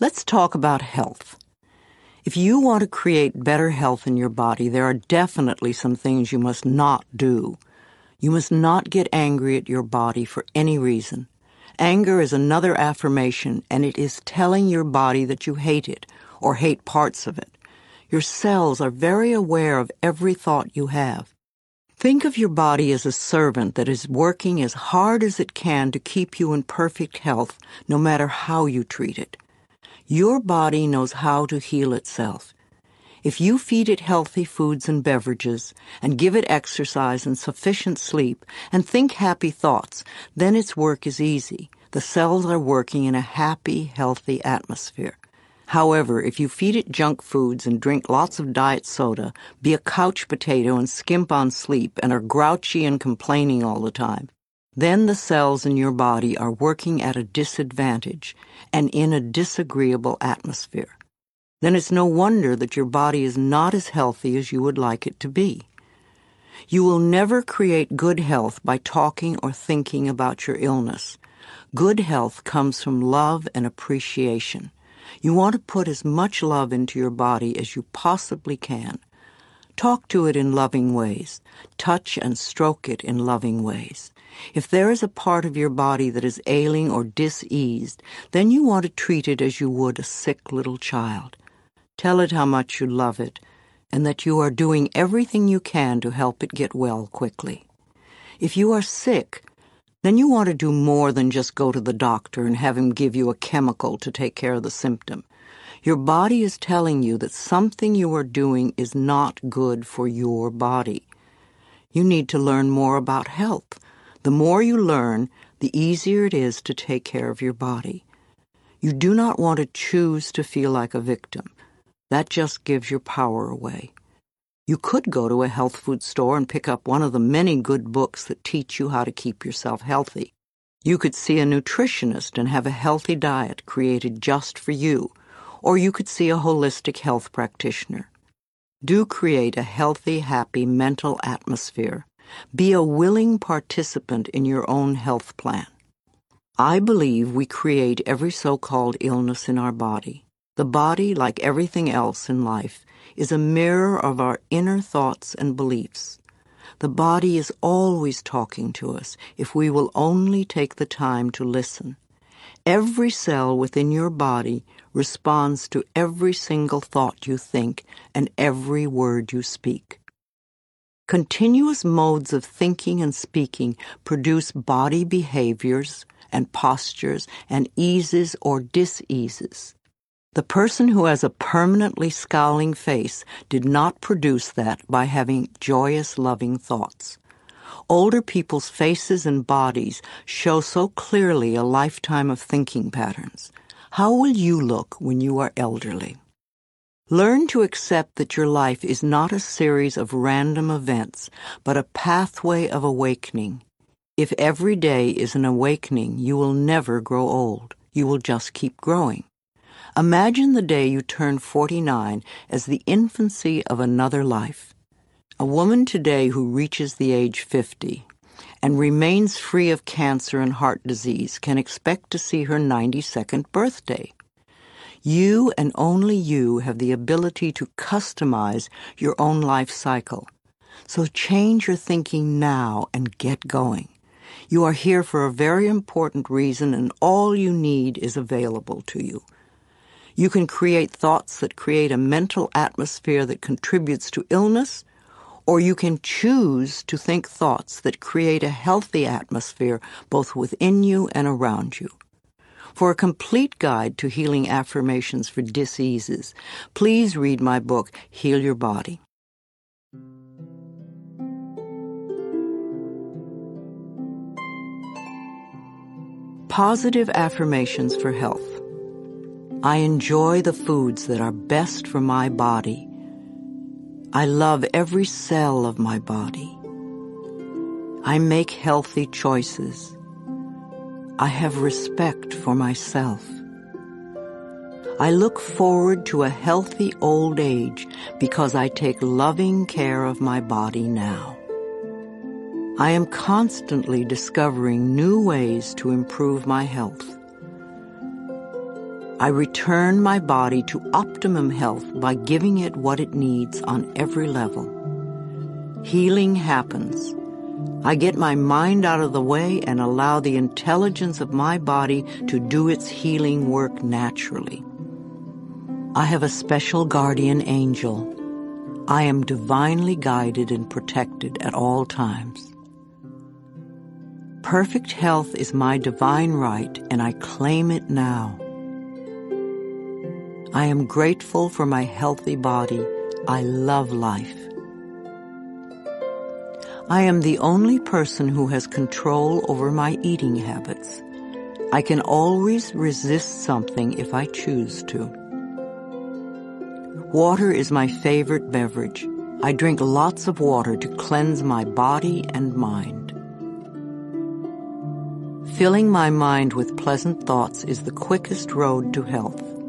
Let's talk about health. If you want to create better health in your body, there are definitely some things you must not do. You must not get angry at your body for any reason. Anger is another affirmation, and it is telling your body that you hate it or hate parts of it. Your cells are very aware of every thought you have. Think of your body as a servant that is working as hard as it can to keep you in perfect health, no matter how you treat it. Your body knows how to heal itself. If you feed it healthy foods and beverages, and give it exercise and sufficient sleep, and think happy thoughts, then its work is easy. The cells are working in a happy, healthy atmosphere. However, if you feed it junk foods and drink lots of diet soda, be a couch potato and skimp on sleep, and are grouchy and complaining all the time, then the cells in your body are working at a disadvantage and in a disagreeable atmosphere. Then it's no wonder that your body is not as healthy as you would like it to be. You will never create good health by talking or thinking about your illness. Good health comes from love and appreciation. You want to put as much love into your body as you possibly can. Talk to it in loving ways. Touch and stroke it in loving ways. If there is a part of your body that is ailing or diseased, then you want to treat it as you would a sick little child. Tell it how much you love it and that you are doing everything you can to help it get well quickly. If you are sick, then you want to do more than just go to the doctor and have him give you a chemical to take care of the symptom. Your body is telling you that something you are doing is not good for your body. You need to learn more about health. The more you learn, the easier it is to take care of your body. You do not want to choose to feel like a victim. That just gives your power away. You could go to a health food store and pick up one of the many good books that teach you how to keep yourself healthy. You could see a nutritionist and have a healthy diet created just for you, or you could see a holistic health practitioner. Do create a healthy, happy mental atmosphere. Be a willing participant in your own health plan. I believe we create every so called illness in our body. The body, like everything else in life, is a mirror of our inner thoughts and beliefs. The body is always talking to us if we will only take the time to listen. Every cell within your body responds to every single thought you think and every word you speak. Continuous modes of thinking and speaking produce body behaviors and postures and eases or diseases. The person who has a permanently scowling face did not produce that by having joyous, loving thoughts. Older people's faces and bodies show so clearly a lifetime of thinking patterns. How will you look when you are elderly? Learn to accept that your life is not a series of random events, but a pathway of awakening. If every day is an awakening, you will never grow old. You will just keep growing. Imagine the day you turn 49 as the infancy of another life. A woman today who reaches the age 50 and remains free of cancer and heart disease can expect to see her 92nd birthday. You and only you have the ability to customize your own life cycle. So change your thinking now and get going. You are here for a very important reason, and all you need is available to you. You can create thoughts that create a mental atmosphere that contributes to illness, or you can choose to think thoughts that create a healthy atmosphere both within you and around you. For a complete guide to healing affirmations for diseases, please read my book, Heal Your Body. Positive affirmations for health. I enjoy the foods that are best for my body. I love every cell of my body. I make healthy choices. I have respect for myself. I look forward to a healthy old age because I take loving care of my body now. I am constantly discovering new ways to improve my health. I return my body to optimum health by giving it what it needs on every level. Healing happens. I get my mind out of the way and allow the intelligence of my body to do its healing work naturally. I have a special guardian angel. I am divinely guided and protected at all times. Perfect health is my divine right, and I claim it now. I am grateful for my healthy body. I love life. I am the only person who has control over my eating habits. I can always resist something if I choose to. Water is my favorite beverage. I drink lots of water to cleanse my body and mind. Filling my mind with pleasant thoughts is the quickest road to health.